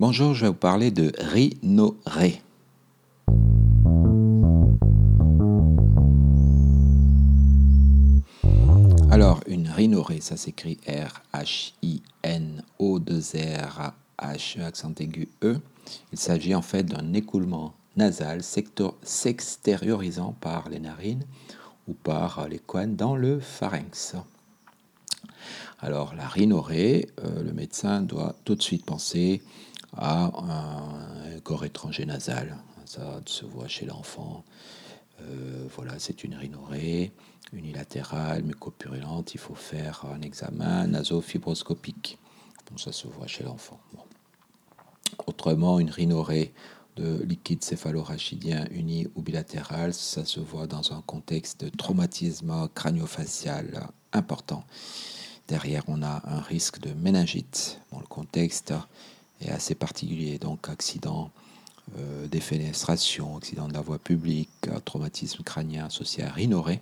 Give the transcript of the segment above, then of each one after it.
Bonjour, je vais vous parler de rhinorée. Alors, une rhinorée, ça s'écrit R-H-I-N-O-2-R-H, accent aigu E. Il s'agit en fait d'un écoulement nasal s'extériorisant par les narines ou par les coines dans le pharynx. Alors, la rhinorée, euh, le médecin doit tout de suite penser à un corps étranger nasal. Ça se voit chez l'enfant. Euh, voilà, c'est une rhinorée unilatérale, mucopurulente. Il faut faire un examen nasofibroscopique. Donc ça se voit chez l'enfant. Autrement, une rhinorée de liquide céphalorachidien uni ou bilatéral, ça se voit dans un contexte de traumatisme crânio-facial important. Derrière, on a un risque de méningite. Bon, le contexte est assez particulier, donc accident euh, défenestration, accident de la voie publique, traumatisme crânien associé à rhinorée.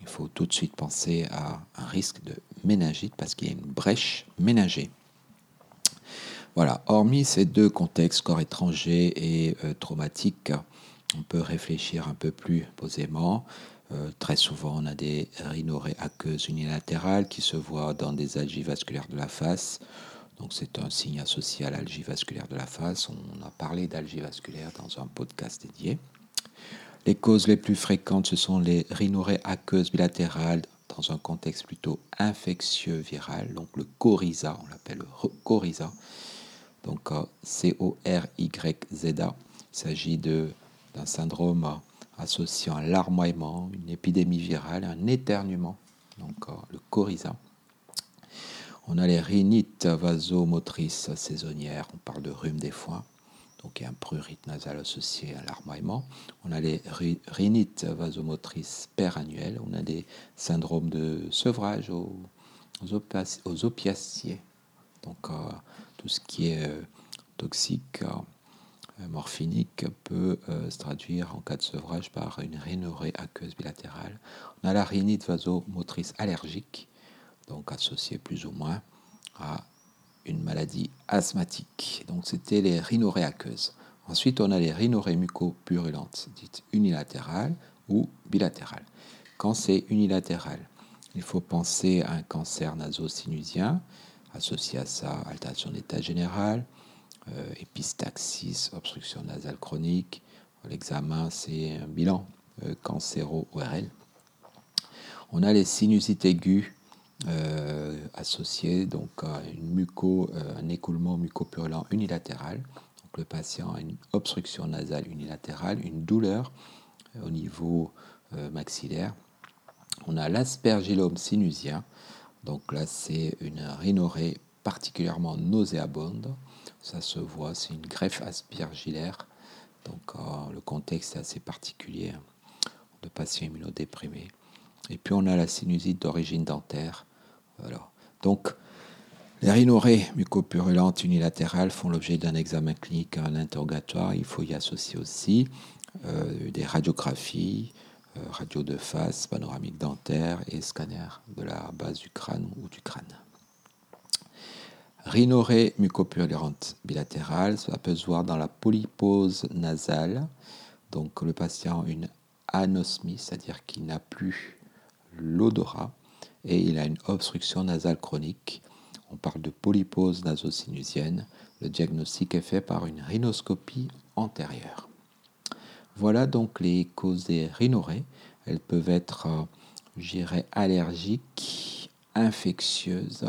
Il faut tout de suite penser à un risque de méningite parce qu'il y a une brèche ménagée. Voilà, hormis ces deux contextes, corps étranger et euh, traumatique, on peut réfléchir un peu plus posément. Euh, très souvent, on a des rhinorées aqueuses unilatérales qui se voient dans des algies vasculaires de la face. Donc, c'est un signe associé à l'algie vasculaire de la face. On a parlé d'algie vasculaire dans un podcast dédié. Les causes les plus fréquentes, ce sont les rhinorées aqueuses bilatérales dans un contexte plutôt infectieux viral, donc le coryza, on l'appelle le coryza, donc C-O-R-Y-Z-A. Il s'agit d'un syndrome associant un larmoiement, une épidémie virale, un éternuement, donc le coryza. On a les rhinites vasomotrices saisonnières, on parle de rhume des foins, donc il y a un prurite nasal associé à larmoiement. On a les rhinites vasomotrices perannuelles, on a des syndromes de sevrage aux, aux opiaciers, donc tout ce qui est euh, toxique, euh, morphinique, peut euh, se traduire en cas de sevrage par une rhinorée aqueuse bilatérale. On a la rhinite vasomotrice allergique, donc associée plus ou moins à une maladie asthmatique. Donc c'était les rhinorées aqueuses. Ensuite, on a les rhinorées mucopurulentes, dites unilatérales ou bilatérales. Quand c'est unilatéral, il faut penser à un cancer naso-sinusien, associé à ça, altération d'état général, euh, épistaxis, obstruction nasale chronique. L'examen, c'est un bilan euh, cancéro-ORL. On a les sinusites aiguës euh, associées donc, à muco, un écoulement mucopurulent unilatéral. Donc, le patient a une obstruction nasale unilatérale, une douleur au niveau maxillaire. On a l'aspergillome sinusien, donc là, c'est une rhinorée particulièrement nauséabonde. Ça se voit, c'est une greffe aspergillaire. Donc euh, le contexte est assez particulier hein, de patients immunodéprimés. Et puis on a la sinusite d'origine dentaire. Donc les rhinorées mucopurulentes unilatérales font l'objet d'un examen clinique, un interrogatoire. Il faut y associer aussi euh, des radiographies, euh, radio de face, panoramique dentaire et scanner de la base du crâne ou du crâne. Rhinorée mucopurulente bilatérale, ça peut se voir dans la polypose nasale. Donc le patient a une anosmie, c'est-à-dire qu'il n'a plus l'odorat et il a une obstruction nasale chronique. On parle de polypose nasosinusienne. Le diagnostic est fait par une rhinoscopie antérieure. Voilà donc les causes des rhinorées. Elles peuvent être, euh, j'irais, allergiques, infectieuses,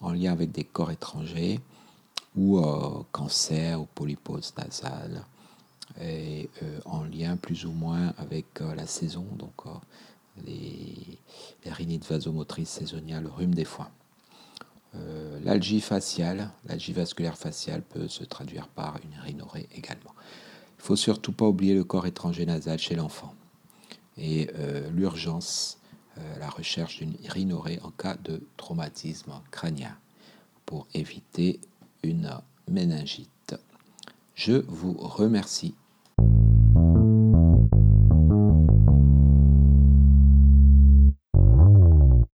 en lien avec des corps étrangers, ou euh, cancer ou polypose nasale, et euh, en lien plus ou moins avec la saison, donc les, rhinites vasomotrices saisonnières, le rhume des foins. l'algie faciale, l'algie vasculaire faciale peut se traduire par une rhinorée également. Il faut surtout pas oublier le corps étranger nasal chez l'enfant et euh, l'urgence, euh, la recherche d'une rhinorée en cas de traumatisme crânien pour éviter une méningite. Je vous remercie